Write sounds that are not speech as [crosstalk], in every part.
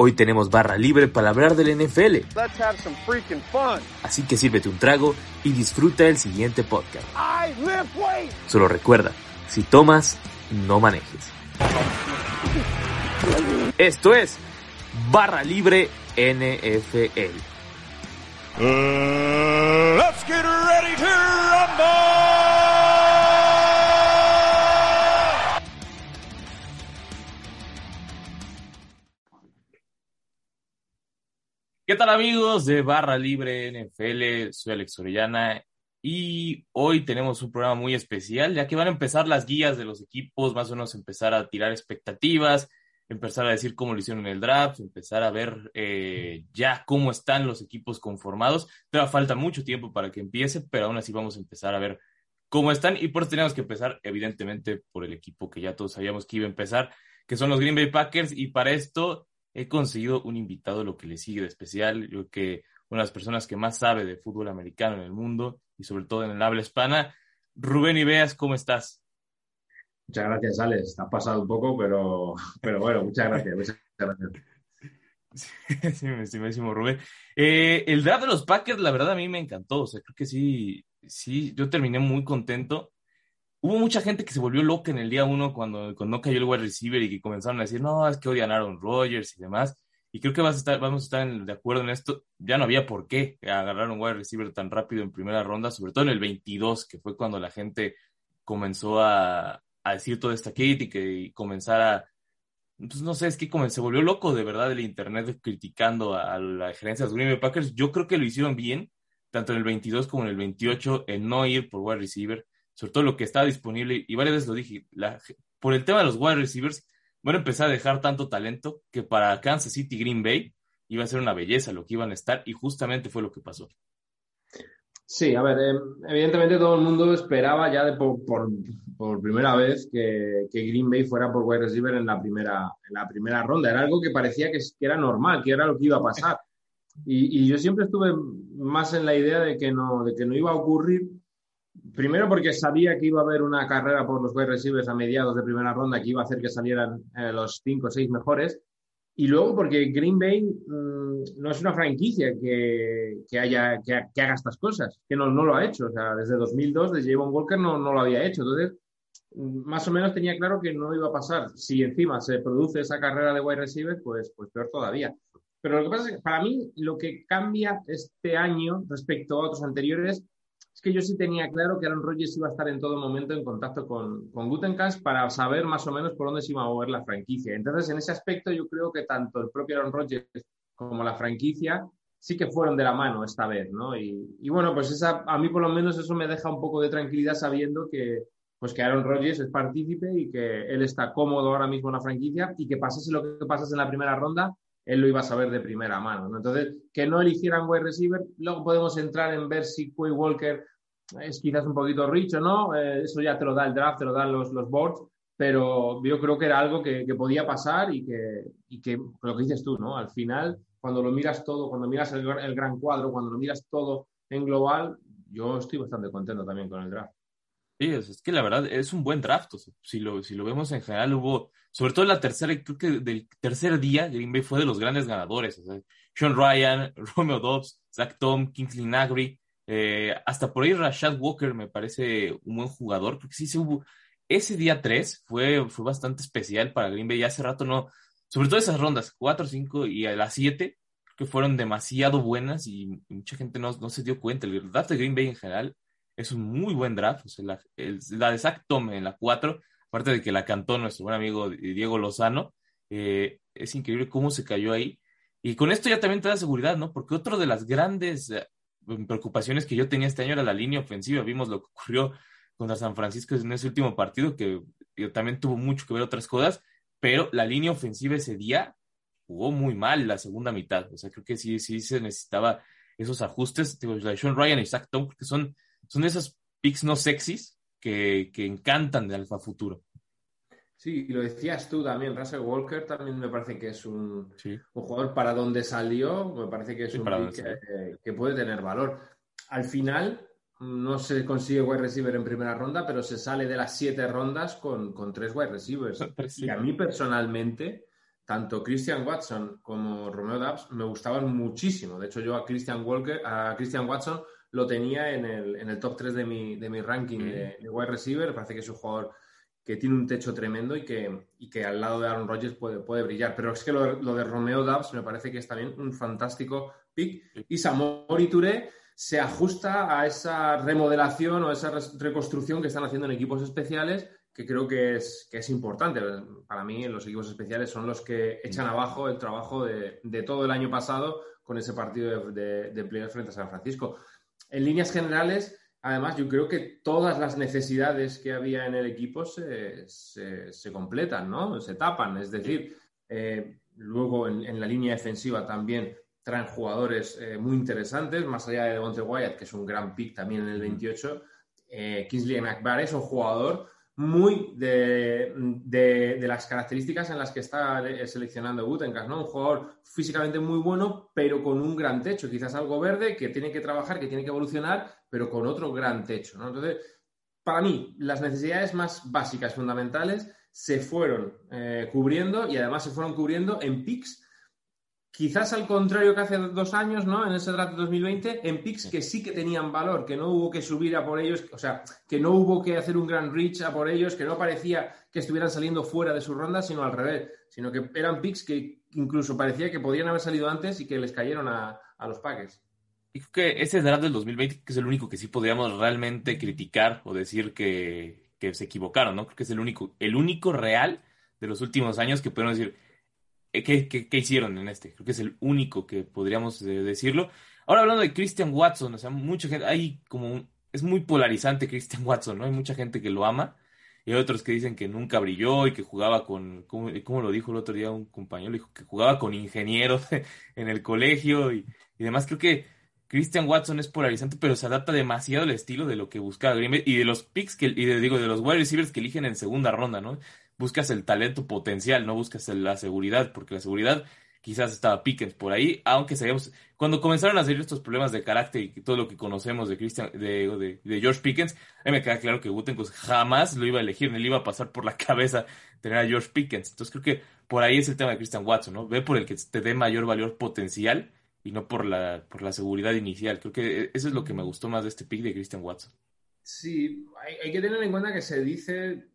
Hoy tenemos barra libre para hablar del NFL. Así que sírvete un trago y disfruta el siguiente podcast. Solo recuerda, si tomas, no manejes. Esto es Barra Libre NFL. let's get ready to ¿Qué tal amigos de Barra Libre NFL? Soy Alex Orellana y hoy tenemos un programa muy especial ya que van a empezar las guías de los equipos, más o menos empezar a tirar expectativas, empezar a decir cómo lo hicieron en el draft, empezar a ver eh, ya cómo están los equipos conformados. Pero falta mucho tiempo para que empiece, pero aún así vamos a empezar a ver cómo están y por eso tenemos que empezar evidentemente por el equipo que ya todos sabíamos que iba a empezar, que son los Green Bay Packers y para esto he conseguido un invitado, lo que le sigue de especial, yo que una de las personas que más sabe de fútbol americano en el mundo y sobre todo en el habla hispana. Rubén Ibeas, ¿cómo estás? Muchas gracias, Alex. Ha pasado un poco, pero, pero bueno, muchas gracias. Muchas gracias. [laughs] Sí, mi estimadísimo Rubén. Eh, el draft de los Packers, la verdad, a mí me encantó. O sea, creo que sí, sí, yo terminé muy contento hubo mucha gente que se volvió loca en el día uno cuando, cuando no cayó el wide receiver y que comenzaron a decir, no, es que odian a Aaron Rodgers y demás. Y creo que vas a estar, vamos a estar de acuerdo en esto. Ya no había por qué agarrar un wide receiver tan rápido en primera ronda, sobre todo en el 22, que fue cuando la gente comenzó a, a decir toda esta crítica y comenzar a, pues no sé, es que como se volvió loco de verdad el internet criticando a, la gerencia de los Green Bay Packers. Yo creo que lo hicieron bien, tanto en el 22 como en el 28, en no ir por wide receiver sobre todo lo que estaba disponible, y varias veces lo dije, por el tema de los wide receivers, van a empezar a dejar tanto talento que para Kansas City Green Bay iba a ser una belleza lo que iban a estar, y justamente fue lo que pasó. Sí, a ver, em, evidentemente todo el mundo esperaba ya de por, por, primera vez que, que, Green Bay fuera por wide receiver en la primera, en la primera ronda. Era algo que parecía que, que era normal, que era lo que iba a pasar. Y, y, yo siempre estuve más en la idea de que no, de que no iba a ocurrir Primero porque sabía que iba a haber una carrera por los wide receivers a mediados de primera ronda que iba a hacer que salieran eh, los cinco o seis mejores. Y luego porque Green Bay mm, no es una franquicia que, que haya, que, haga estas cosas, que no, no, lo ha hecho. O sea, desde 2002, desde Javon Walker no, no lo había hecho. Entonces, mm, más o menos tenía claro que no iba a pasar. Si encima se produce esa carrera de wide receiver, pues, pues peor todavía. Pero lo que pasa es que para mí lo que cambia este año respecto a otros anteriores es que yo sí tenía claro que Aaron Rodgers iba a estar en todo momento en contacto con, con Gutenkast para saber más o menos por dónde se iba a mover la franquicia. Entonces, en ese aspecto, yo creo que tanto el propio Aaron Rodgers como la franquicia sí que fueron de la mano esta vez, ¿no? Y, y bueno, pues esa, a mí por lo menos eso me deja un poco de tranquilidad sabiendo que, pues que Aaron Rodgers es partícipe y que él está cómodo ahora mismo en la franquicia y que pasase lo que pasase en la primera ronda, él lo iba a saber de primera mano. ¿no? Entonces, que no eligieran wide receiver, luego podemos entrar en ver si Quay Walker es quizás un poquito rich o no, eh, eso ya te lo da el draft, te lo dan los, los boards, pero yo creo que era algo que, que podía pasar y que, y que, lo que dices tú, ¿no? Al final, cuando lo miras todo, cuando miras el, el gran cuadro, cuando lo miras todo en global, yo estoy bastante contento también con el draft. Es, que la verdad es un buen draft. si, lo, si lo vemos en general, hubo, sobre todo en la tercera, creo que del tercer día, Green Bay fue de los grandes ganadores. Sean Ryan, [laughs] Romeo Dobbs, Zach Tom, Kingsley Nagry. Eh, hasta por ahí Rashad Walker me parece un buen jugador, porque sí se hubo. Ese día 3 fue, fue bastante especial para Green Bay. Ya hace rato no. Sobre todo esas rondas, 4, 5 y a las 7, que fueron demasiado buenas y mucha gente no, no se dio cuenta. El draft de Green Bay en general es un muy buen draft. O sea, la, la de Zach Tom en la 4, aparte de que la cantó nuestro buen amigo Diego Lozano, eh, es increíble cómo se cayó ahí. Y con esto ya también te da seguridad, ¿no? Porque otro de las grandes eh, preocupaciones que yo tenía este año era la línea ofensiva. Vimos lo que ocurrió contra San Francisco en ese último partido, que también tuvo mucho que ver otras cosas, pero la línea ofensiva ese día jugó muy mal la segunda mitad. O sea, creo que sí, sí se necesitaba esos ajustes. Digo, Sean Ryan y Zach Tom, porque son son de esos picks no sexys que, que encantan de Alfa Futuro. Sí, lo decías tú también, Russell Walker también me parece que es un, un jugador para donde salió, me parece que es un pick que, puede tener valor. Al final no se consigue wide receiver en primera ronda, pero se sale de las siete rondas con, con tres wide receivers. [laughs] Y a mí personalmente tanto Christian Watson como Romeo Dubs me gustaban muchísimo. De hecho, yo a Christian Walker, a Christian Watson lo tenía en el, en el top 3 de mi, de mi ranking de, de, wide receiver. Parece que es un jugador que tiene un techo tremendo y que, y que al lado de Aaron Rodgers puede, puede brillar. Pero es que lo, lo de Romeo Dubs me parece que es también un fantástico pick. Y Samori Touré se ajusta a esa remodelación o esa reconstrucción que están haciendo en equipos especiales que creo que es, que es importante. Para mí, los equipos especiales son los que echan abajo el trabajo de, de todo el año pasado con ese partido de, de, de frente a San Francisco. En líneas generales, Además, yo creo que todas las necesidades que había en el equipo se, se, se completan, ¿no? Se tapan. Es decir, eh, luego en, en, la línea defensiva también traen jugadores eh, muy interesantes, más allá de Devonte Wyatt, que es un gran pick también en el 28. Eh, Kingsley McBarr es un jugador muy de, de, las características en las que está seleccionando Gutenkast, ¿no? Un jugador físicamente muy bueno, pero con un gran techo, quizás algo verde, que tiene que trabajar, que tiene que evolucionar, pero con otro gran techo, ¿no? Entonces, para mí, las necesidades más básicas, fundamentales, se fueron eh, cubriendo y además se fueron cubriendo en picks Quizás al contrario que hace dos años, ¿no? En ese draft de 2020, en picks que sí que tenían valor, que no hubo que subir a por ellos, o sea, que no hubo que hacer un gran reach a por ellos, que no parecía que estuvieran saliendo fuera de su ronda, sino al revés, sino que eran picks que incluso parecía que podían haber salido antes y que les cayeron a, a los Packers. Y creo que ese draft del 2020 que es el único que sí podríamos realmente criticar o decir que, que se equivocaron, ¿no? Creo que es el único, el único real de los últimos años que podemos decir ¿Qué, qué, hicieron en este? Creo que es el único que podríamos eh, decirlo. Ahora hablando de Christian Watson, o sea, mucha gente, hay como un, es muy polarizante Christian Watson, ¿no? Hay mucha gente que lo ama y hay otros que dicen que nunca brilló y que jugaba con, ¿cómo, cómo lo dijo el otro día un compañero? Dijo que jugaba con ingenieros [laughs] en el colegio y, y demás. Creo que Christian Watson es polarizante, pero se adapta demasiado al estilo de lo que buscaba Green y de los picks que, y de, digo, de los wide receivers que eligen en segunda ronda, ¿no? Buscas el talento potencial, no buscas la seguridad, porque la seguridad quizás estaba Pickens por ahí, aunque sabíamos, cuando comenzaron a salir estos problemas de carácter y todo lo que conocemos de Christian, de, de, de George Pickens, a mí me queda claro que Gutenkos jamás lo iba a elegir, ni le iba a pasar por la [laughs] cabeza tener a George Pickens. Entonces creo que por ahí es el tema de Christian Watson, ¿no? Ve por el que te dé mayor valor potencial y no por la, por la seguridad inicial. Creo que eso es lo que me gustó más de este pick de Christian Watson. Sí, hay, hay que tener en cuenta que se dice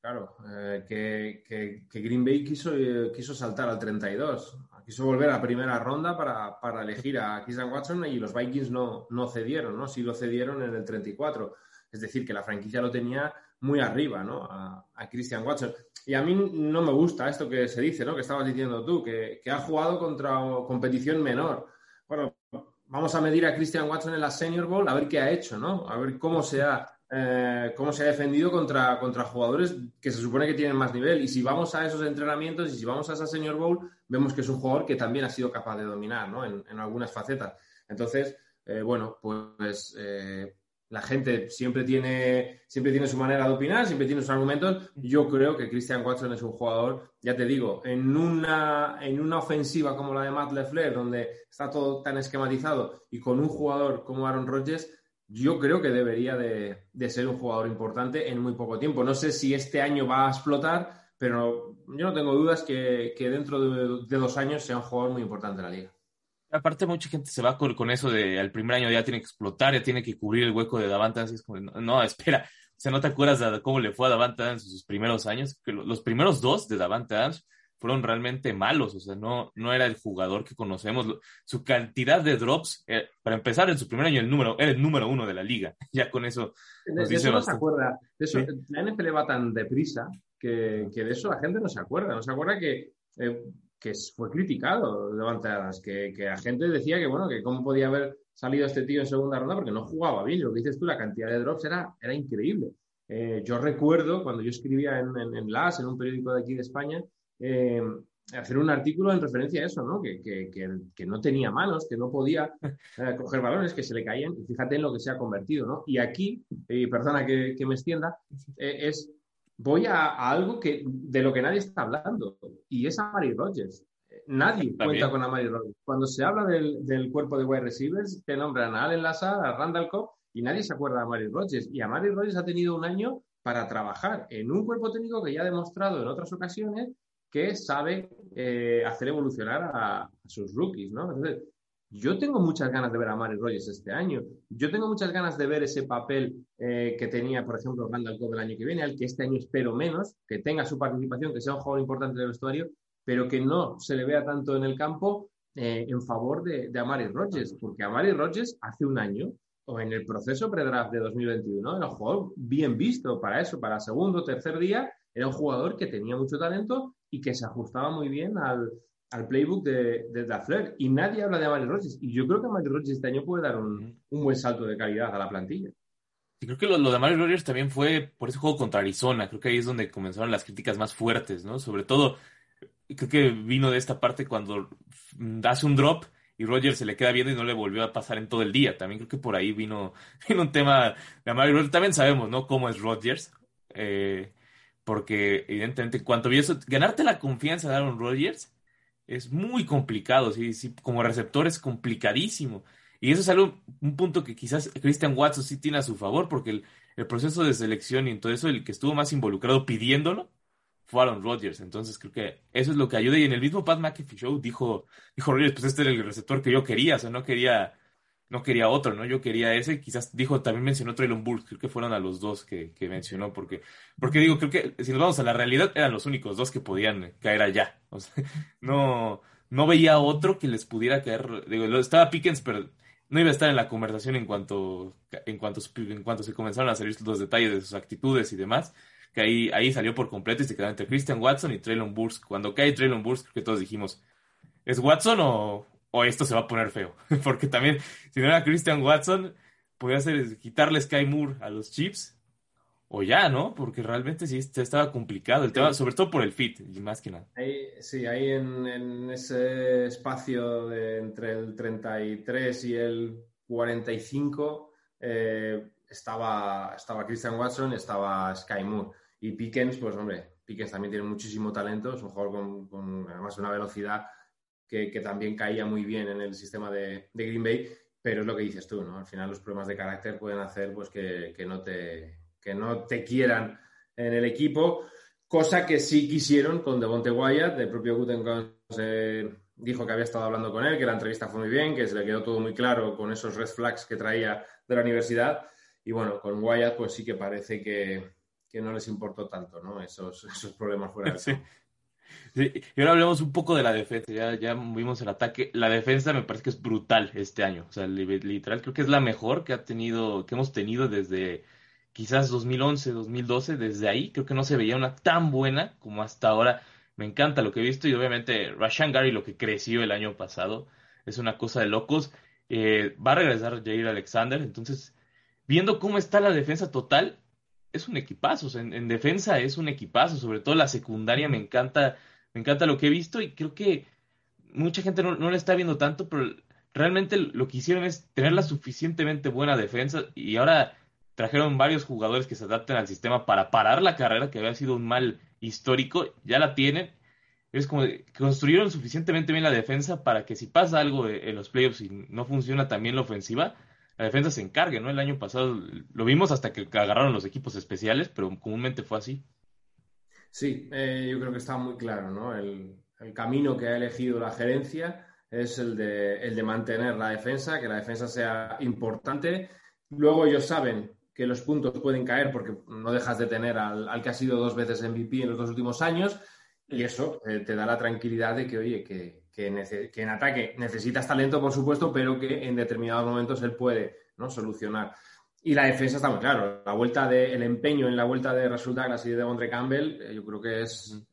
Claro, eh, que, que, Green Bay quiso, eh, quiso saltar al 32, quiso volver a primera ronda para, para elegir a Christian Watson y los Vikings no, no cedieron, ¿no? Sí lo cedieron en el 34. Es decir, que la franquicia lo tenía muy arriba, ¿no? A, a Christian Watson. Y a mí no me gusta esto que se dice, ¿no? Que estabas diciendo tú, que, que ha jugado contra competición menor. Bueno, vamos a medir a Christian Watson en la Senior Bowl a ver qué ha hecho, ¿no? A ver cómo se ha eh, cómo se ha defendido contra, contra jugadores que se supone que tienen más nivel. Y si vamos a esos entrenamientos y si vamos a esa Senior Bowl, vemos que es un jugador que también ha sido capaz de dominar ¿no? en, en, algunas facetas. Entonces, eh, bueno, pues eh, la gente siempre tiene, siempre tiene su manera de opinar, siempre tiene sus argumentos. Yo creo que Christian Watson es un jugador, ya te digo, en una, en una ofensiva como la de Matt LeFleur, donde está todo tan esquematizado, y con un jugador como Aaron Rodgers, yo creo que debería de, de, ser un jugador importante en muy poco tiempo. No sé si este año va a explotar, pero yo no tengo dudas que, que dentro de, de, dos años sea un jugador muy importante en la liga. Aparte, mucha gente se va con, con eso de al primer año ya tiene que explotar, ya tiene que cubrir el hueco de Davante Adams. Es como, no, no, espera, o sea, ¿no te acuerdas de cómo le fue a Davante Adams en sus primeros años? Que los primeros dos de Davante Adams fueron realmente malos, o sea, no, no era el jugador que conocemos. Su cantidad de drops, eh, para empezar, en su primer año el número, era el número uno de la liga. [laughs] Ya con eso. De, de eso no se acuerda. De eso, ¿Sí? La NFL va tan deprisa que, que, de eso la gente no se acuerda. No se acuerda que, eh, que fue criticado levantadas, que, que la gente decía que, bueno, que cómo podía haber salido este tío en segunda ronda porque no jugaba bien. Lo que dices tú, la cantidad de drops era, era increíble. Eh, yo recuerdo cuando yo escribía en, en, en LAS, en un periódico de aquí de España, eh, hacer un artículo en referencia a eso, ¿no? Que, que, que, que no tenía manos, que no podía [laughs] eh, coger balones, que se le caían, y fíjate en lo que se ha convertido, ¿no? Y aquí, y perdona que, me extienda, eh, es, voy a, a, algo que, de lo que nadie está hablando, y es a Mary Rogers. Nadie También. cuenta con Amari Rogers. Cuando se habla del, del, cuerpo de wide receivers, te nombran a Allen Lazar, a Randall Cobb, y nadie se acuerda de Amari Rogers. Y Amari Rogers ha tenido un año para trabajar en un cuerpo técnico que ya ha demostrado en otras ocasiones que sabe eh, hacer evolucionar a, sus rookies, ¿no? Entonces, yo tengo muchas ganas de ver a Mari Rogers este año. Yo tengo muchas ganas de ver ese papel eh, que tenía, por ejemplo, Randall Cobb el año que viene, al que este año espero menos, que tenga su participación, que sea un jugador importante del vestuario, pero que no se le vea tanto en el campo eh, en favor de, de Amari Rogers, porque Amari Rogers hace un año, o en el proceso pre-draft de 2021, era un jugador bien visto para eso, para segundo, tercer día, era un jugador que tenía mucho talento y que se ajustaba muy bien al, al playbook de, de Y nadie habla de Amari Rogers. Y yo creo que Amari Rogers este año puede dar un, un buen salto de calidad a la plantilla. Y creo que lo, lo de Amari Rogers también fue por ese juego contra Arizona. Creo que ahí es donde comenzaron las críticas más fuertes, ¿no? Sobre todo, creo que vino de esta parte cuando hace un drop y Rogers se le queda viendo y no le volvió a pasar en todo el día. También creo que por ahí vino, [laughs] vino un tema de Amari Rogers. También sabemos, ¿no? Cómo es Rogers. Eh, porque evidentemente, cuanto vi eso, ganarte la confianza de Aaron Rodgers es muy complicado, ¿sí? sí, como receptor es complicadísimo. Y eso es algo, un punto que quizás Christian Watson sí tiene a su favor, porque el, el proceso de selección y en todo eso, el que estuvo más involucrado pidiéndolo fue Aaron Rodgers. Entonces creo que eso es lo que ayuda. Y en el mismo Pat McAfee Show dijo, dijo Rodgers, pues este era el receptor que yo quería, o sea, no quería no quería otro, ¿no? Yo quería ese, quizás dijo, también mencionó Traylon Burks, creo que fueron a los dos que, que, mencionó, porque, porque digo, creo que si nos vamos a la realidad, eran los únicos dos que podían caer allá. [laughs] O sea, no, no veía otro que les pudiera caer, digo, estaba Pickens, pero no iba a estar en la conversación en cuanto, en cuanto, en cuanto se comenzaron a salir los detalles de sus actitudes y demás, que ahí, ahí salió por completo y se quedó entre Christian Watson y Traylon Burks. Cuando cae Traylon Burks, creo que todos dijimos, ¿es Watson o, o esto se va a poner feo. [laughs] Porque también, si no era Christian Watson, podía ser quitarle Sky Moore a los Chips. O ya, ¿no? Porque realmente sí estaba complicado el tema, sobre todo por el fit, y más que nada. sí, ahí en, ese espacio de entre el 33 y el 45 eh, estaba, estaba Christian Watson estaba Sky Moore. Y Pickens, pues hombre, Pickens también tiene muchísimo talento, es un jugador con, con además una velocidad que, también caía muy bien en el sistema de, Green Bay, pero es lo que dices tú, ¿no? Al final los problemas de carácter pueden hacer pues, que, no, te, que no te quieran en el equipo, cosa que sí quisieron con Devonte Wyatt, de propio Gutenkons dijo que había estado hablando con él, que la entrevista fue muy bien, que se le quedó todo muy claro con esos red flags que traía de la universidad. Y bueno, con Wyatt pues sí que parece que, no les importó tanto, ¿no? Esos, esos problemas fuera de [laughs] y ahora hablemos un poco de la defensa. Ya, ya vimos el ataque. La defensa me parece que es brutal este año. O sea, literal, creo que es la mejor que ha tenido, que hemos tenido desde quizás 2011, 2012. Desde ahí creo que no se veía una tan buena como hasta ahora. Me encanta lo que he visto y obviamente Rashan Gary lo que creció el año pasado es una cosa de locos. Eh, va a regresar Jair Alexander. Entonces, viendo cómo está la defensa total, es un equipazo. en, defensa es un equipazo. Sobre todo la secundaria me encanta me encanta lo que he visto y creo que mucha gente no, no le está viendo tanto, pero realmente lo que hicieron es tener la suficientemente buena defensa y ahora trajeron varios jugadores que se adapten al sistema para parar la carrera, que había sido un mal histórico, ya la tienen. Es como que construyeron suficientemente bien la defensa para que si pasa algo en los playoffs y no funciona también la ofensiva, la defensa se encargue, ¿no? El año pasado lo vimos hasta que agarraron los equipos especiales, pero comúnmente fue así. Sí, eh, yo creo que está muy claro, ¿no? El, camino que ha elegido la gerencia es el de, mantener la defensa, que la defensa sea importante. Luego ellos saben que los puntos pueden caer porque no dejas de tener al, que ha sido dos veces MVP en los dos últimos años y eso eh, te da la tranquilidad de que, oye, que, que, que, en ataque necesitas talento, por supuesto, pero que en determinados momentos él puede ¿no? solucionar. Y la defensa está muy claro. La vuelta de, el empeño en la vuelta de Rasul Douglas y de Andre Campbell, eh, yo creo que es,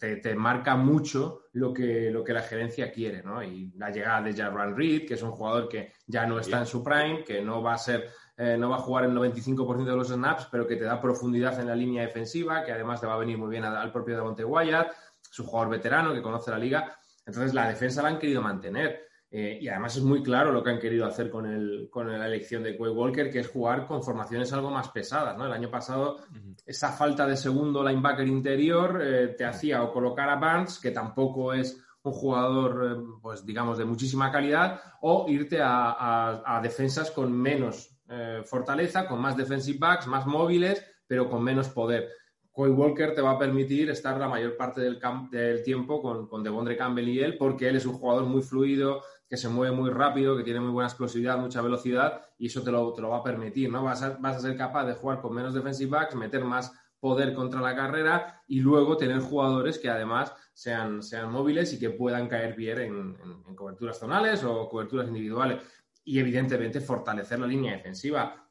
te, marca mucho lo que, lo que la gerencia quiere, ¿no? Y la llegada de Jarvan Reed, que es un jugador que ya no está en su prime, que no va a ser, eh, no va a jugar el 95% de los snaps, pero que te da profundidad en la línea defensiva, que además te va a venir muy bien al, propio Devonte Wyatt, es un jugador veterano que conoce la liga. Entonces la defensa la han querido mantener. Eh, y además es muy claro lo que han querido hacer con, el, con la elección de Quay Walker, que es jugar con formaciones algo más pesadas. ¿no? El año pasado, esa falta de segundo linebacker interior eh, te hacía o colocar a Barnes, que tampoco es un jugador, eh, pues digamos, de muchísima calidad, o irte a, defensas con menos fortaleza, con más defensive backs, más móviles, pero con menos poder. Coy Walker te va a permitir estar la mayor parte del, del tiempo con, con Devondre Campbell y él, porque él es un jugador muy fluido, que se mueve muy rápido, que tiene muy buena explosividad, mucha velocidad, y eso te lo, te lo va a permitir, ¿no? Vas a, vas a ser capaz de jugar con menos defensive backs, meter más poder contra la carrera y luego tener jugadores que además sean, sean móviles y que puedan caer bien en, coberturas zonales o coberturas individuales. Y evidentemente fortalecer la línea defensiva.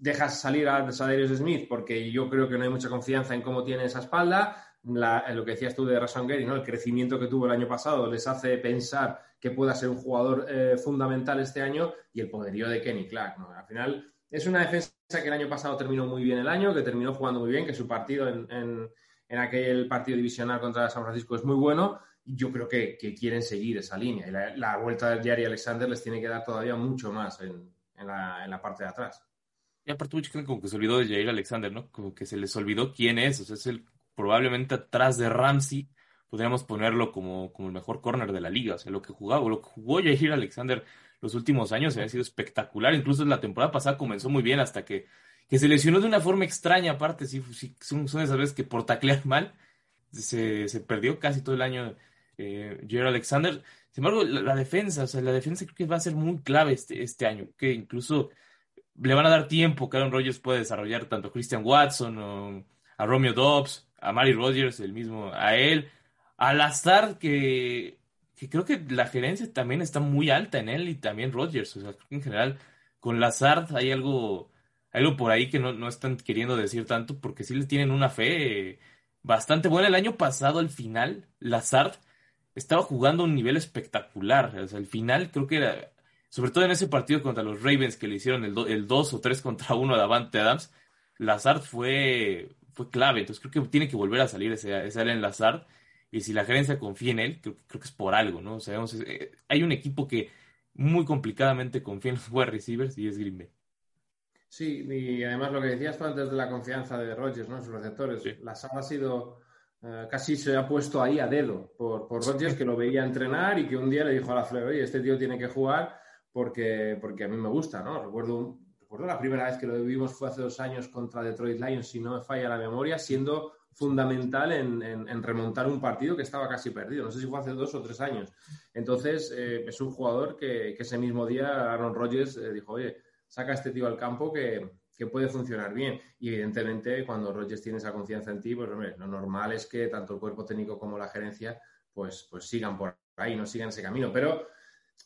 Dejas salir a Sadarius Smith porque yo creo que no hay mucha confianza en cómo tiene esa espalda. en lo que decías tú de Rason Gary, ¿no? el crecimiento que tuvo el año pasado les hace pensar que pueda ser un jugador eh, fundamental este año y el poderío de Kenny Clark. ¿no? Al final es una defensa que el año pasado terminó muy bien el año, que terminó jugando muy bien, que su partido en, aquel partido divisional contra San Francisco es muy bueno. Yo creo que, quieren seguir esa línea. Y la, vuelta de Jerry Alexander les tiene que dar todavía mucho más en, la, parte de atrás. Y aparte, muchos creen como que se olvidó de Jair Alexander, ¿no? Como que se les olvidó quién es. O sea, es el probablemente atrás de Ramsey. Podríamos ponerlo como, como el mejor corner de la liga. O sea, lo que jugaba, lo que jugó Jair Alexander los últimos años ha sido espectacular. Incluso la temporada pasada comenzó muy bien hasta que, que se lesionó de una forma extraña. Aparte, sí, son, esas veces que por taclear mal se, perdió casi todo el año eh, Alexander. Sin embargo, la, defensa, o sea, la defensa creo que va a ser muy clave este, este año, que incluso le van a dar tiempo que Aaron Rodgers puede desarrollar tanto Christian Watson a Romeo Dobbs, a Mari Rodgers, el mismo, a él, a Lazard, que que creo que la gerencia también está muy alta en él y también Rodgers. O sea, creo que en general con Lazard hay algo, algo por ahí que no, no están queriendo decir tanto porque sí le tienen una fe bastante buena. El año pasado, al final, Lazard estaba jugando a un nivel espectacular. O sea, al final creo que era, sobre todo en ese partido contra los Ravens que le hicieron el, el 2 o 3 contra 1 a Davante Adams, Lazard fue, fue clave. Entonces creo que tiene que volver a salir ese, ese Allen Lazard y si la gerencia confía en él, creo, creo que es por algo, ¿no? O sea, eh, hay un equipo que muy complicadamente confía en los wide receivers y es Green Bay. Sí, y además lo que decías tú antes de la confianza de Rodgers, ¿no? Sus receptores. La sala ha sido, eh, casi se ha puesto ahí a dedo por, por Rodgers, que lo veía entrenar y que un día le dijo a la Fleur, oye, este tío tiene que jugar porque, porque a mí me gusta, ¿no? Recuerdo, recuerdo la primera vez que lo vivimos fue hace dos años contra Detroit Lions, si no me falla la memoria, siendo fundamental en, remontar un partido que estaba casi perdido. No sé si fue hace dos o tres años. Entonces, eh, es un jugador que, ese mismo día Aaron Rodgers eh, dijo, oye, saca a este tío al campo que, puede funcionar bien. Y evidentemente, cuando Rodgers tiene esa confianza en ti, pues hombre, lo normal es que tanto el cuerpo técnico como la gerencia pues, pues sigan por ahí, no sigan ese camino. Pero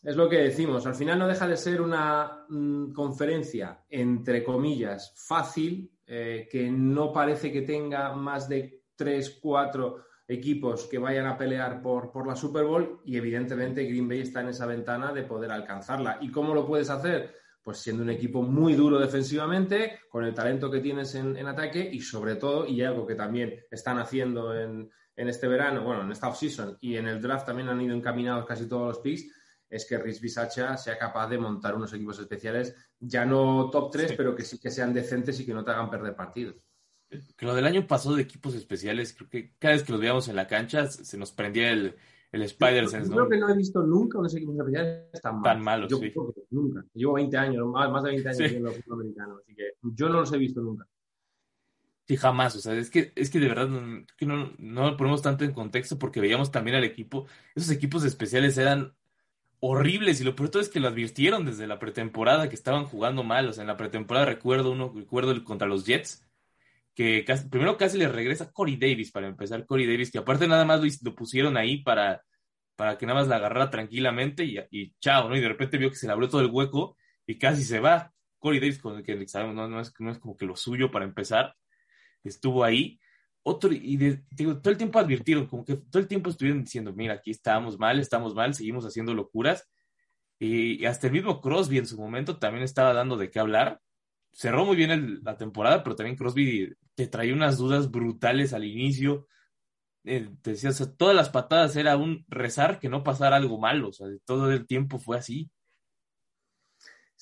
es lo que decimos, al final no deja de ser una mm, conferencia, entre comillas, fácil, eh, que no parece que tenga más de tres, cuatro equipos que vayan a pelear por, por, la Super Bowl y evidentemente Green Bay está en esa ventana de poder alcanzarla. ¿Y cómo lo puedes hacer? Pues siendo un equipo muy duro defensivamente, con el talento que tienes en, en ataque y sobre todo, y algo que también están haciendo en, en este verano, bueno, en esta offseason y en el draft también han ido encaminados casi todos los picks, es que Rich Bisacha sea capaz de montar unos equipos especiales, ya no top 3, pero que sí que sean decentes y que no te hagan perder partidos. Que lo del año pasado de equipos especiales, creo que cada vez que los veíamos en la cancha se nos prendía el, el Spider-Sense. Yo creo que no he visto nunca unos equipos especiales tan, tan malos. Yo nunca. Llevo 20 años, más, de 20 años viendo fútbol americano, así que yo no los he visto nunca. Sí, jamás. O sea, es que, es que de verdad que no, no lo ponemos tanto en contexto porque veíamos también al equipo. Esos equipos especiales eran horribles y lo peor es que lo advirtieron desde la pretemporada que estaban jugando mal. O sea, en la pretemporada recuerdo uno, recuerdo el contra los Jets, que primero casi le regresa Corey Davis para empezar, Corey Davis, que aparte nada más lo, pusieron ahí para, para que nada más la agarrara tranquilamente y, y, chao, ¿no? Y de repente vio que se le abrió todo el hueco y casi se va. Corey Davis, con el que sabemos, no, no, es, no es como que lo suyo para empezar, estuvo ahí otro, y digo, todo el tiempo advirtieron, como que todo el tiempo estuvieron diciendo, mira, aquí estamos mal, estamos mal, seguimos haciendo locuras. Y, hasta el mismo Crosby en su momento también estaba dando de qué hablar. Cerró muy bien la temporada, pero también Crosby te traía unas dudas brutales al inicio. Eh, te decía, todas las patadas era un rezar que no pasara algo malo, o sea, todo el tiempo fue así.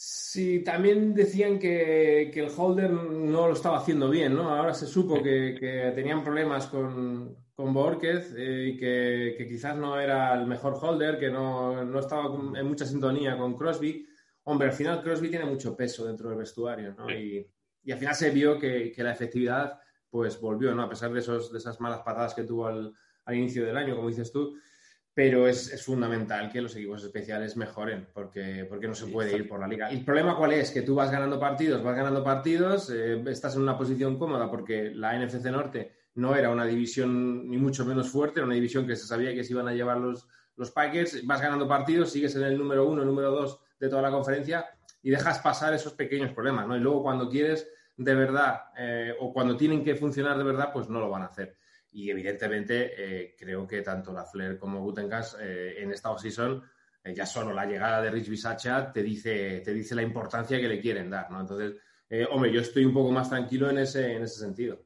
Sí, también decían que, el holder no lo estaba haciendo bien, ¿no? Ahora se supo que, tenían problemas con, con Borquez eh, y que, quizás no era el mejor holder, que no, estaba en mucha sintonía con Crosby. Hombre, al final Crosby tiene mucho peso dentro del vestuario, ¿no? Y, al final se vio que, la efectividad pues volvió, ¿no? A pesar de, esos, de esas malas patadas que tuvo al, al inicio del año, como dices tú, pero es, fundamental que los equipos especiales mejoren, porque, porque no se puede ir por la liga. ¿El problema cuál es? Que tú vas ganando partidos, vas ganando partidos, eh, estás en una posición cómoda porque la NFC Norte no era una división ni mucho menos fuerte, era una división que se sabía que se iban a llevar los, los Packers, vas ganando partidos, sigues en el número uno, número dos de toda la conferencia y dejas pasar esos pequeños problemas, ¿no? Y luego cuando quieres de verdad eh, o cuando tienen que funcionar de verdad, pues no lo van a hacer. Y evidentemente eh, creo que tanto la Flair como Gutengas eh, en esta offseason eh, ya solo la llegada de Rich Bisacha te dice, te dice la importancia que le quieren dar, ¿no? Entonces, hombre, yo estoy un poco más tranquilo en ese, en ese sentido.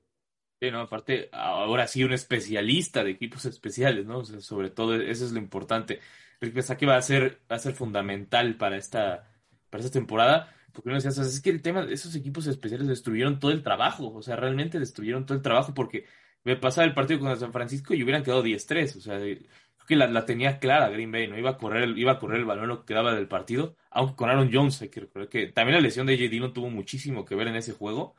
Sí, no, aparte, ahora sí un especialista de equipos especiales, ¿no? sobre todo eso es lo importante. Rich Bisaccia va a ser, va a ser fundamental para esta, para esta temporada. Porque no decías, es que el tema de esos equipos especiales destruyeron todo el trabajo, o sea, realmente destruyeron todo el trabajo porque pasar el partido con San Francisco y hubieran quedado 10-3. O sea, creo que la, tenía clara Green Bay, ¿no? Iba a correr iba a correr el balón lo que quedaba del partido, aunque con Aaron Jones hay que recordar que también la lesión de J.D. no tuvo muchísimo que ver en ese juego,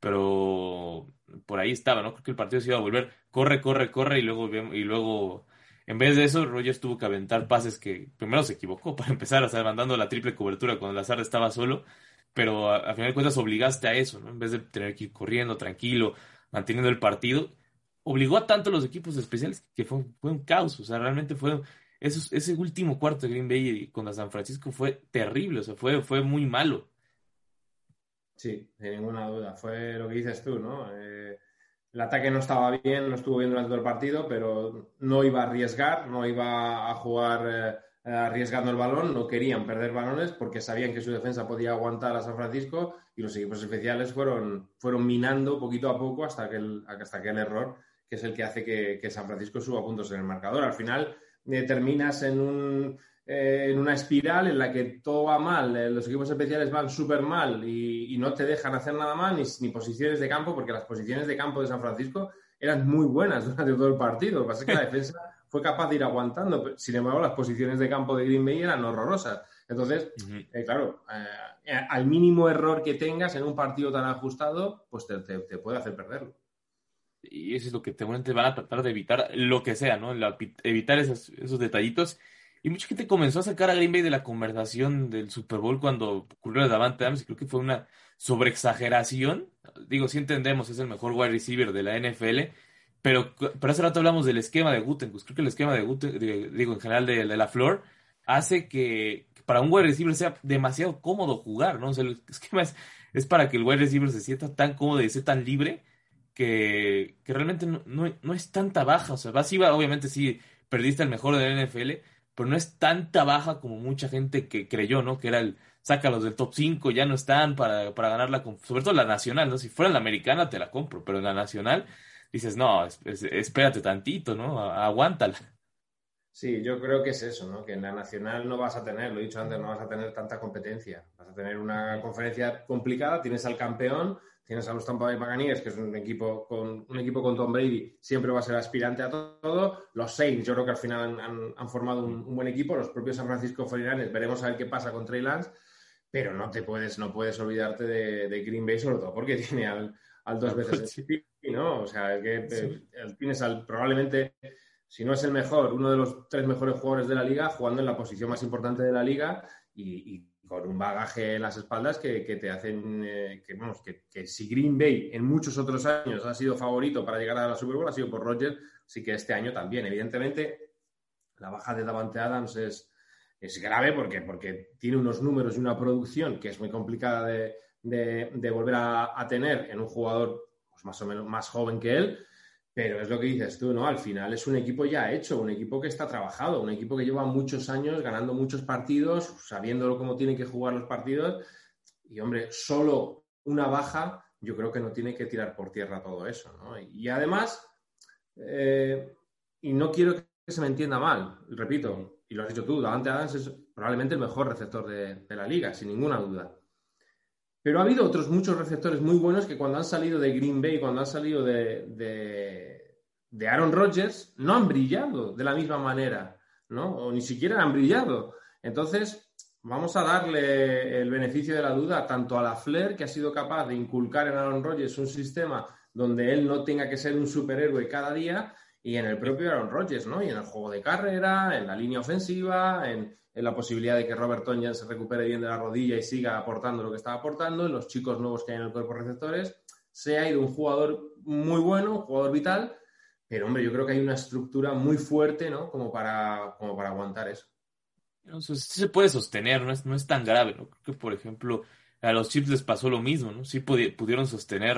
pero por ahí estaba, ¿no? Creo que el partido se iba a volver, corre, corre, corre, y luego, y luego en vez de eso, Rogers tuvo que aventar pases que primero se equivocó [laughs] para empezar, o sea, mandando la triple cobertura cuando Lazar estaba solo, pero a, final de cuentas obligaste a eso, ¿no? En vez de tener que ir corriendo tranquilo, manteniendo el partido, obligó a tanto los equipos especiales que fue, fue un caos. O sea, realmente fue. ese último cuarto de Green Bay contra San Francisco fue terrible, o sea, fue, fue muy malo. Sí, sin ninguna duda. Fue lo que dices tú, ¿no? Eh, el ataque no estaba bien, no estuvo bien durante todo el partido, pero no iba a arriesgar, no iba a jugar eh, arriesgando el balón, no querían perder balones porque sabían que su defensa podía aguantar a San Francisco y los equipos especiales fueron, fueron minando poquito a poco hasta que hasta que el error que es el que hace que, San Francisco suba puntos en el marcador. Al final eh, terminas en, un, eh, en una espiral en la que todo va mal, eh, los equipos especiales van súper mal y, no te dejan hacer nada mal, ni, posiciones de campo, porque las posiciones de campo de San Francisco eran muy buenas [laughs] durante todo el partido. Lo que pasa es que la defensa fue capaz de ir aguantando. Sin embargo, las posiciones de campo de Green Bay eran horrorosas. Entonces, claro, al mínimo error que tengas en un partido tan ajustado, pues te puede hacer perderlo y eso es lo que seguramente van a tratar de evitar, lo que sea, ¿no? evitar esos, esos detallitos. Y mucha gente comenzó a sacar a Green Bay de la conversación del Super Bowl cuando ocurrió de Davante Adams y creo que fue una sobreexageración. Digo, sí entendemos, es el mejor wide receiver de la NFL, pero, pero hace rato hablamos del esquema de Gutenkus. Creo que el esquema de Gutenkus, digo, en general de, la Flor, hace que, para un wide receiver sea demasiado cómodo jugar, ¿no? O sea, el [laughs] esquema es, es para que el wide receiver se sienta tan cómodo y esté tan libre que, realmente no, es tanta baja. O sea, vas iba, obviamente sí, perdiste el mejor de la NFL, pero no es tanta baja como mucha gente que creyó, ¿no? Que era el, sácalos del top 5, ya no están para, para ganar la, sobre todo la nacional, ¿no? Si fuera la americana te la compro, pero en la nacional dices, no, espérate tantito, ¿no? Aguántala. Sí, yo creo que es eso, ¿no? Que en la nacional no vas a tener, lo he dicho antes, no vas a tener tanta competencia. Vas a tener una conferencia complicada, tienes al campeón, Tienes a los Tampa Bay Buccaneers, que es un equipo con un equipo con Tom Brady, siempre va a ser aspirante a todo. Los Saints, yo creo que al final han, formado un, buen equipo. Los propios San Francisco 49 veremos a ver qué pasa con Trey Lance, pero no te puedes, no puedes olvidarte de, Green Bay, sobre todo porque [laughs] tiene al, dos veces el ¿no? O sea, que eh, tienes al probablemente, si no es el mejor, uno de los tres mejores jugadores de la liga, jugando en la posición más importante de la liga y con un bagaje en las espaldas que, te hacen eh, que, vamos, que, si Green Bay en muchos otros años ha sido favorito para llegar a la Super Bowl, ha sido por Roger, sí que este año también. Evidentemente, la baja de Davante Adams es, es grave porque, porque tiene unos números y una producción que es muy complicada de, volver a, tener en un jugador pues, más o menos más joven que él pero es lo que dices tú, ¿no? Al final es un equipo ya hecho, un equipo que está trabajado, un equipo que lleva muchos años ganando muchos partidos, sabiéndolo cómo tiene que jugar los partidos. Y, hombre, solo una baja, yo creo que no tiene que tirar por tierra todo eso, ¿no? Y además, eh, y no quiero que se me entienda mal, repito, y lo has dicho tú, Davante Adams es probablemente el mejor receptor de la liga, sin ninguna duda. Pero ha habido otros muchos receptores muy buenos que cuando han salido de Green Bay, cuando han salido de, de, Aaron Rodgers, no han brillado de la misma manera, ¿no? O ni siquiera han brillado. Entonces, vamos a darle el beneficio de la duda tanto a la Flair, que ha sido capaz de inculcar en Aaron Rodgers un sistema donde él no tenga que ser un superhéroe cada día y en el propio Aaron Rodgers, ¿no? Y en el juego de carrera, en la línea ofensiva, en, la posibilidad de que Robert Tonyan se recupere bien de la rodilla y siga aportando lo que estaba aportando, en los chicos nuevos que hay en el cuerpo receptores, se ha ido un jugador muy bueno, un jugador vital, pero hombre, yo creo que hay una estructura muy fuerte, ¿no? Como para, como para aguantar eso. No, se puede sostener, no es, no es tan grave, ¿no? Creo que, por ejemplo, a los Chips les pasó lo mismo, ¿no? Sí pudieron sostener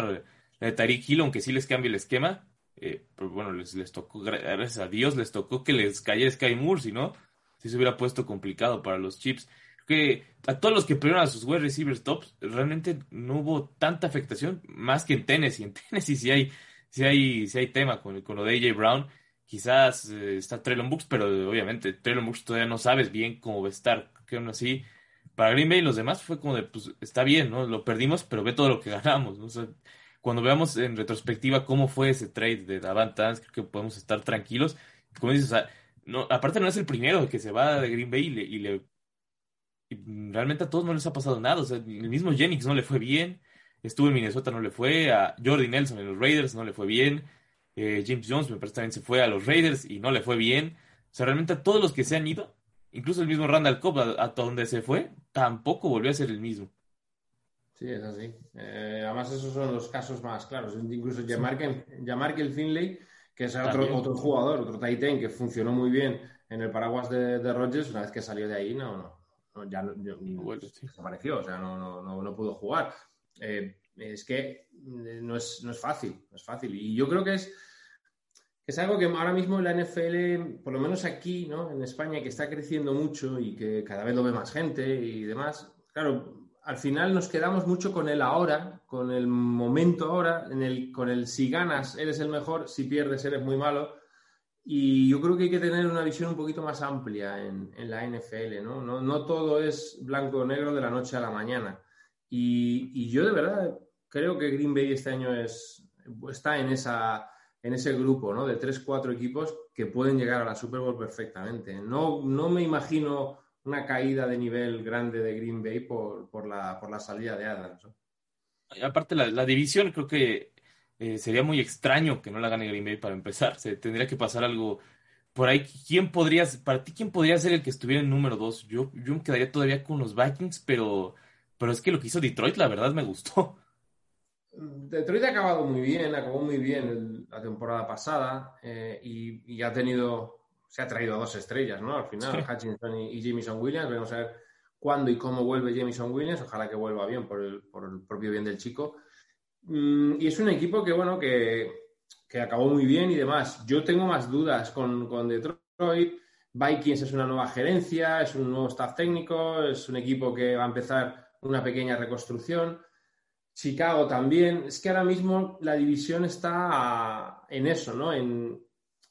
la de Tariq Hill, aunque sí les cambie el esquema, eh, pero bueno, les, les tocó, gracias a Dios, les tocó que les cayera Sky Moore, si no, si se hubiera puesto complicado para los Chips. Que a todos los que perdieron a sus wide receivers tops, realmente no hubo tanta afectación, más que en Tennessee. [laughs] En Tennessee sí hay, sí hay, sí hay tema con, con lo de AJ Brown. Quizás eh, está Traylon Books, pero obviamente Traylon Books todavía no sabes bien cómo va a estar. Que aún así, para Green Bay y los demás fue como de, pues está bien, ¿no? Lo perdimos, pero ve todo lo que [laughs] ganamos, cuando veamos en retrospectiva cómo fue ese trade de Davant creo que podemos estar tranquilos. Como dices, o sea, no, aparte no es el primero que se va de Green Bay y le, realmente a todos no les ha pasado nada. O sea, el mismo Jennings no le fue bien, estuvo en Minnesota, no le fue, a Jordi Nelson en los Raiders no le fue bien, eh, James Jones me parece también se fue a los Raiders y no le fue bien. O sea, realmente a todos los que se han ido, incluso el mismo Randall Cobb, hasta donde se fue, tampoco volvió a ser el mismo. Sí, es así. Eh, además, esos son los casos más claros. Incluso Jamarkel Finley, que es otro, otro jugador, otro Titan que funcionó muy bien en el paraguas de, de Rodgers, una vez que salió de ahí, no, no, ya no, desapareció, o sea, no, no, no, pudo jugar. Eh, es que eh, no es, no es fácil, no es fácil. Y yo creo que es, que es algo que ahora mismo la NFL, por lo menos aquí, ¿no? En España, que está creciendo mucho y que cada vez lo ve más gente y demás, claro, al final nos quedamos mucho con el ahora, con el momento ahora, con el si ganas eres el mejor, si pierdes eres muy malo. Y yo creo que hay que tener una visión un poquito más amplia en, la NFL, ¿no? todo es blanco o negro de la noche a la mañana. Y, yo de verdad creo que Green Bay este año es, está en, ese grupo. De tres, cuatro equipos que pueden llegar a la Super Bowl perfectamente. No me imagino una caída de nivel grande de Green Bay por, por, la, por la salida de Adams. Aparte, la, división creo que eh, sería muy extraño que no la gane Green Bay para empezar. Se tendría que pasar algo por ahí. ¿Quién podría, para ti, quién podría ser el que estuviera en número dos? Yo, yo me quedaría todavía con los Vikings, pero, pero es que lo que hizo Detroit, la verdad, me gustó. Detroit ha acabado muy bien, acabó muy bien la temporada pasada eh, y, y ha tenido se ha traído dos estrellas, ¿no? Al final, Hutchinson y, Jameson Williams. Vamos a ver cuándo y cómo vuelve Jameson Williams. Ojalá que vuelva bien por el, propio bien del chico. Mm, y es un equipo que, bueno, que, acabó muy bien y demás. Yo tengo más dudas con, con Detroit. Vikings es una nueva gerencia, es un nuevo staff técnico, es un equipo que va a empezar una pequeña reconstrucción. Chicago también. Es que ahora mismo la división está en eso, ¿no? En,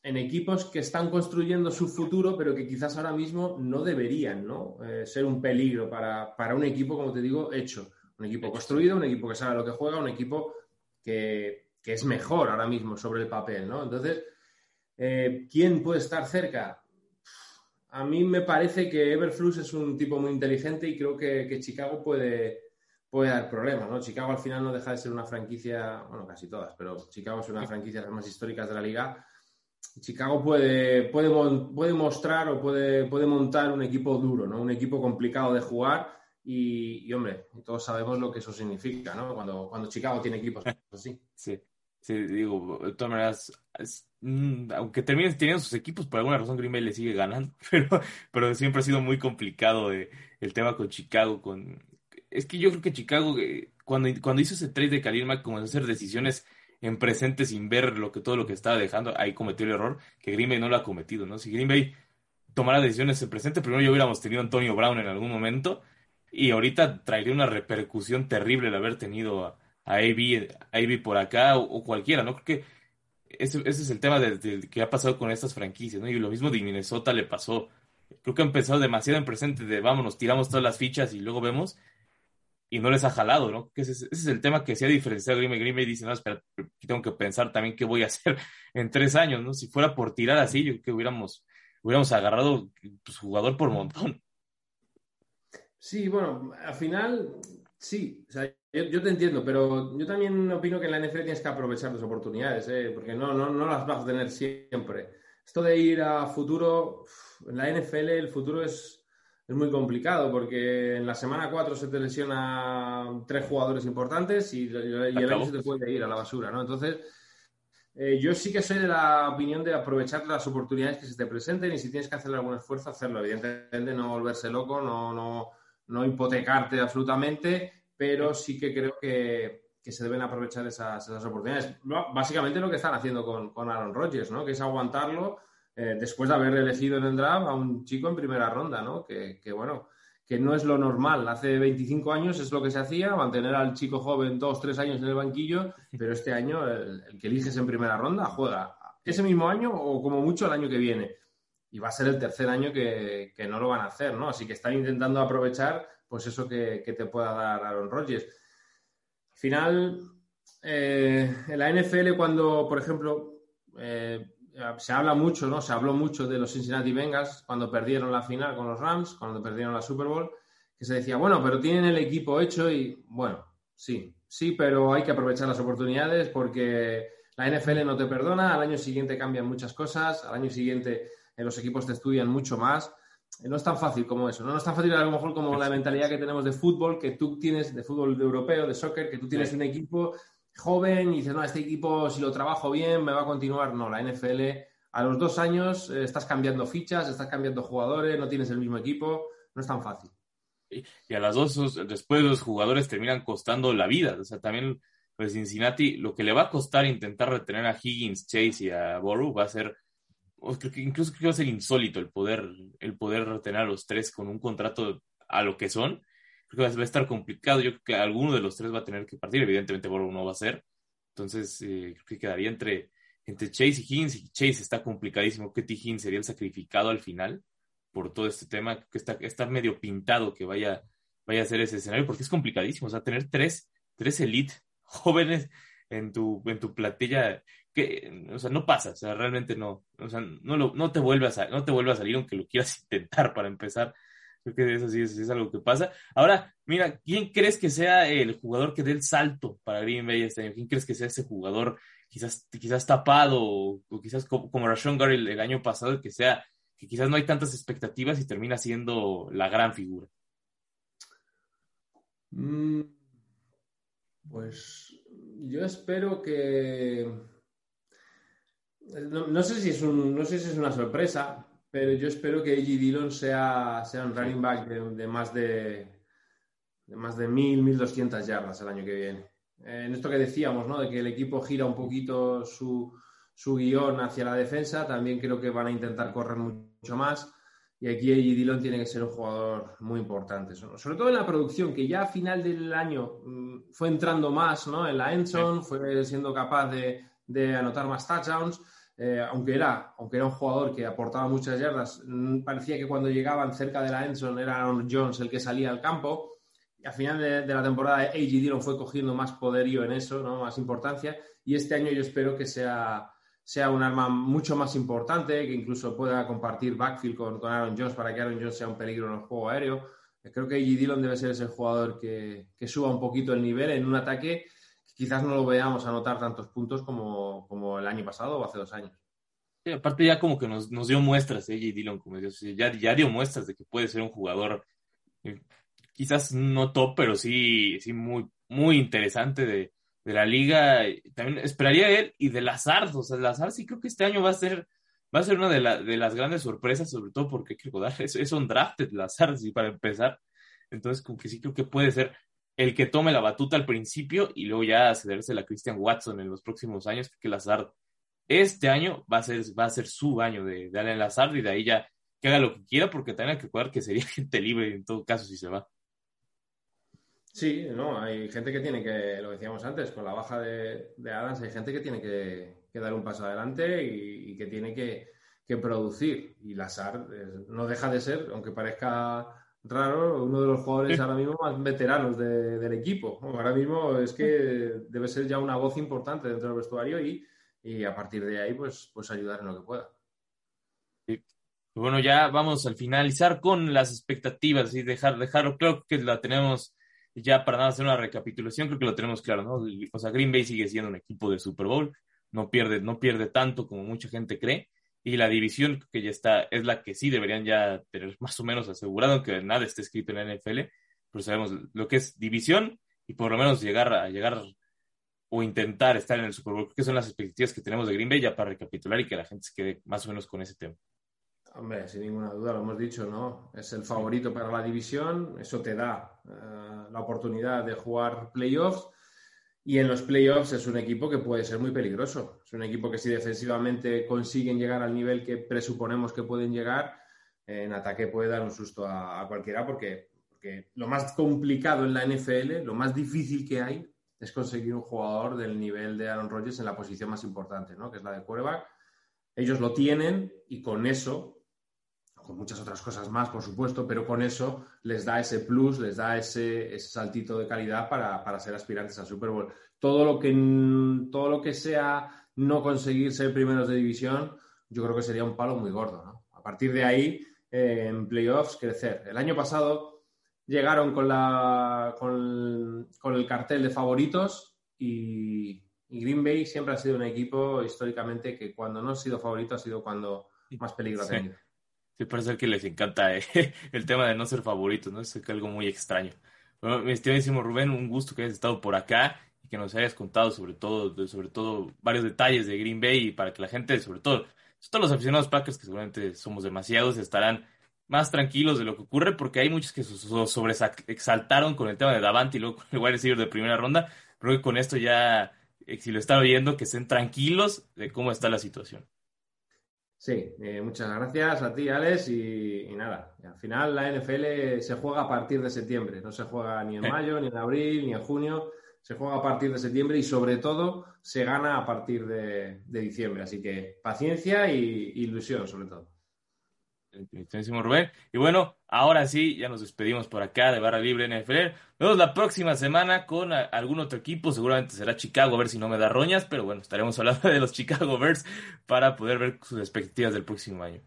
en equipos que están construyendo su futuro, pero que quizás ahora mismo no deberían ¿no? Eh, ser un peligro para, un equipo, como te digo, hecho. Un equipo construido, un equipo que sabe lo que juega, un equipo que, es mejor ahora mismo sobre el papel. ¿no? Entonces, eh, ¿quién puede estar cerca? A mí me parece que Everflux es un tipo muy inteligente y creo que, Chicago puede, puede dar problemas, ¿no? Chicago al final no deja de ser una franquicia, bueno, casi todas, pero Chicago es una franquicia de las más históricas de la liga Chicago puede, puede, puede mostrar o puede, puede montar un equipo duro, ¿no? Un equipo complicado de jugar y, hombre, todos sabemos lo que eso significa, ¿no? Cuando, cuando Chicago tiene equipos [laughs] así. Sí, sí, digo, de todas maneras, mm, aunque terminen teniendo sus equipos, por alguna razón Green Bay le sigue ganando, [laughs] pero, pero siempre ha sido muy complicado el tema con Chicago. Con... Es que yo creo que Chicago, eh, cuando, cuando hizo ese trade de Khalil Mack, comenzó a hacer decisiones en presente sin ver lo que todo lo que estaba dejando, ahí cometió el error que Green Bay no lo ha cometido, ¿no? Si Green Bay tomara decisiones en presente, primero ya hubiéramos tenido a Antonio Brown en algún momento y ahorita traería una repercusión terrible el haber tenido a, a AB, por acá o, cualquiera, ¿no? Creo que ese, ese es el tema de, que ha pasado con estas franquicias, ¿no? Y lo mismo de Minnesota le pasó. Creo que ha empezado demasiado en presente de vámonos, tiramos todas las fichas y luego vemos y no les ha jalado, ¿no? Ese, es el tema que se ha diferenciado Green dice, no, espera, tengo que pensar también qué voy a [laughs] hacer en tres años, ¿no? Si fuera por tirar así, yo creo que hubiéramos, hubiéramos agarrado pues, jugador por montón. Sí, bueno, al final, sí. O sea, yo, te entiendo, pero yo también opino que en la NFL tienes que aprovechar las oportunidades, ¿eh? porque no, no, no las vas a tener siempre. Esto de ir a futuro, en la NFL el futuro es, es muy complicado porque en la semana 4 se te lesiona tres jugadores importantes y, el año se te puede ir a la basura, ¿no? Entonces, eh, yo sí que soy de la opinión de aprovechar las oportunidades que se te presenten y si tienes que hacer algún esfuerzo, hacerlo. Evidentemente, no volverse loco, no, no, no hipotecarte absolutamente, pero sí que creo que, se deben aprovechar esas, oportunidades. Básicamente lo que están haciendo con, Aaron Rodgers, ¿no? Que es aguantarlo eh, después de haber elegido en el draft a un chico en primera ronda, ¿no? Que, bueno, que no es lo normal. Hace 25 años es lo que se hacía, mantener al chico joven dos, tres años en el banquillo, pero este año el, que eliges en primera ronda juega ese mismo año o como mucho el año que viene. Y va a ser el tercer año que, no lo van a hacer, ¿no? Así que están intentando aprovechar pues eso que, te pueda dar Aaron Rodgers. Al final, eh, en la NFL cuando, por ejemplo, eh, se habla mucho, ¿no? Se habló mucho de los Cincinnati Bengals cuando perdieron la final con los Rams, cuando perdieron la Super Bowl, que se decía, bueno, pero tienen el equipo hecho y, bueno, sí, sí, pero hay que aprovechar las oportunidades porque la NFL no te perdona, al año siguiente cambian muchas cosas, al año siguiente eh, los equipos te estudian mucho más no es tan fácil como eso, ¿no? es tan fácil a lo mejor como la mentalidad que tenemos de fútbol, que tú tienes, de fútbol europeo, de soccer, que tú tienes un equipo joven y dices, no, este equipo si lo trabajo bien me va a continuar. No, la NFL a los dos años eh, estás cambiando fichas, estás cambiando jugadores, no tienes el mismo equipo, no es tan fácil. Y, a las dos, después los jugadores terminan costando la vida. O sea, también pues Cincinnati, lo que le va a costar intentar retener a Higgins, Chase y a Boru va a ser que incluso creo que va a ser insólito el poder, el poder retener a los tres con un contrato a lo que son. Creo que va a estar complicado. Yo creo que alguno de los tres va a tener que partir. Evidentemente, Borrow no va a ser. Entonces, eh, creo que quedaría entre, entre Chase y Higgins. Y Chase está complicadísimo. T. Higgins sería el sacrificado al final por todo este tema. que está, está medio pintado que vaya, vaya a ser ese escenario porque es complicadísimo. O sea, tener tres, tres elite jóvenes en tu, en tu platilla que, o sea, no pasa, o sea, realmente no, o sea, no, lo, no, te vuelve no te vuelve a salir aunque lo quieras [laughs] intentar para empezar. Creo que eso sí es, algo que pasa. Ahora, mira, ¿quién crees que sea el jugador que dé el salto para Green Bay este año? ¿Quién crees que sea ese jugador quizás, quizás tapado o, quizás como, como Rashawn Gary el, año pasado, que sea, que quizás no hay tantas expectativas y termina siendo la gran figura? Mm, pues yo espero que no, sé si es no sé si es una sorpresa, pero yo espero que A.G. Dillon sea, sea un running back de, más de, de más de 1.000, 1.200 yardas el año que viene. en esto que decíamos, ¿no? De que el equipo gira un poquito su, su guion hacia la defensa, también creo que van a intentar correr mucho más. Y aquí A.G. Dillon tiene que ser un jugador muy importante, sobre todo en la producción, que ya a final del año mm, fue entrando más ¿no? en la Enson, fue siendo capaz de, de anotar más touchdowns. Eh, aunque, era, aunque era un jugador que aportaba muchas yardas, mm, parecía que cuando llegaban cerca de la Enson era Aaron Jones el que salía al campo. Y al final de, la temporada, A.G. Dillon fue cogiendo más poderío en eso, más importancia. Y este año yo espero que sea, sea un arma mucho más importante, que incluso pueda compartir backfield con, Aaron Jones para que Aaron Jones sea un peligro en el juego aéreo. Creo que A.G. Dillon debe ser ese jugador que suba un poquito el nivel en un ataque quizás no lo veamos anotar tantos puntos como, como el año pasado o hace dos años. aparte ya como que nos, dio muestras, eh, Dillon, como ya, ya dio muestras de que puede ser un jugador eh, quizás no top, pero sí, sí muy, muy interesante de, la liga. También esperaría él y de Lazar, o sea, Lazar sí creo que este año va a ser, va a ser una de, de las grandes sorpresas, sobre todo porque hay que [laughs] es, es un drafted Lazar, sí, para empezar. Entonces, como que sí creo que puede ser el que tome la batuta al principio y luego ya cederse a Christian Watson en los próximos años, que Lazard este año va a ser, va a ser su año de, de Allen Lazard y de ahí ya que haga lo que quiera porque hay que recordar que sería [laughs] gente libre en todo caso si se va. Sí, no, hay gente que tiene que, lo decíamos antes, con la baja de, Adams, hay gente que tiene que, dar un paso adelante y, que tiene que, producir. Y Lazard eh, no deja de ser, aunque parezca raro, uno de los jugadores ahora mismo más veteranos del equipo. Ahora mismo es que debe ser ya una voz importante dentro del vestuario y, a partir de ahí, pues, pues ayudar en lo que pueda. Bueno, ya vamos al finalizar con las expectativas y dejar, dejarlo claro que la tenemos ya para nada hacer una recapitulación, creo que lo tenemos claro, ¿no? O sea, Green Bay sigue siendo un equipo de Super Bowl, no pierde, no pierde tanto como mucha gente cree, y la división que ya está es la que sí deberían ya tener más o menos asegurado, que nada esté escrito en la NFL, pero sabemos lo que es división y por lo menos llegar a llegar o intentar estar en el Super Bowl, que son las expectativas que tenemos de Green Bay ya para recapitular y que la gente se quede más o menos con ese tema. Hombre, sin ninguna duda, lo hemos dicho, ¿no? Es el favorito para la división, eso te da eh, la oportunidad de jugar playoffs y en los playoffs es un equipo que puede ser muy peligroso. Es un equipo que si defensivamente consiguen llegar al nivel que presuponemos que pueden llegar, en ataque puede dar un susto a, a cualquiera porque, porque lo más complicado en la NFL, lo más difícil que hay, es conseguir un jugador del nivel de Aaron Rodgers en la posición más importante, ¿no? que es la de quarterback. Ellos lo tienen y con eso, con muchas otras cosas más, por supuesto, pero con eso les da ese plus, les da ese, ese saltito de calidad para, para, ser aspirantes al Super Bowl. Todo lo, que, todo lo que sea no conseguir ser primeros de división, yo creo que sería un palo muy gordo. ¿no? A partir de ahí, eh, en playoffs, crecer. El año pasado llegaron con, la, con, el cartel de favoritos y, Green Bay siempre ha sido un equipo históricamente que cuando no ha sido favorito ha sido cuando más peligro ha tenido. Sí, parece que les encanta eh, [laughs] el tema de no ser favoritos, ¿no? Es algo muy extraño. Bueno, mi estimadísimo Rubén, un gusto que hayas estado por acá y que nos hayas contado sobre todo, sobre todo varios detalles de Green Bay y para que la gente, sobre todo, todos los aficionados Packers, que seguramente somos demasiados, estarán más tranquilos de lo que ocurre, porque hay muchos que sobreexaltaron con el tema de Davante y luego con el wide receiver de primera ronda. Creo que con esto ya, eh, si lo están oyendo, que estén tranquilos de cómo está la situación. Sí, eh, muchas gracias a ti, Alex, y, nada, al final la NFL se juega a partir de septiembre, no se juega ni en eh. mayo, ni en abril, ni en junio, se juega a partir de septiembre y sobre todo se gana a partir de, diciembre, así que paciencia e ilusión sobre todo. Rubén. Y bueno, ahora sí, ya nos despedimos por acá de Barra Libre NFL. Nos vemos la próxima semana con algún otro equipo. Seguramente será Chicago, a ver si no me da roñas. Pero bueno, estaremos [laughs] hablando de los Chicago Bears para poder ver sus expectativas del próximo año.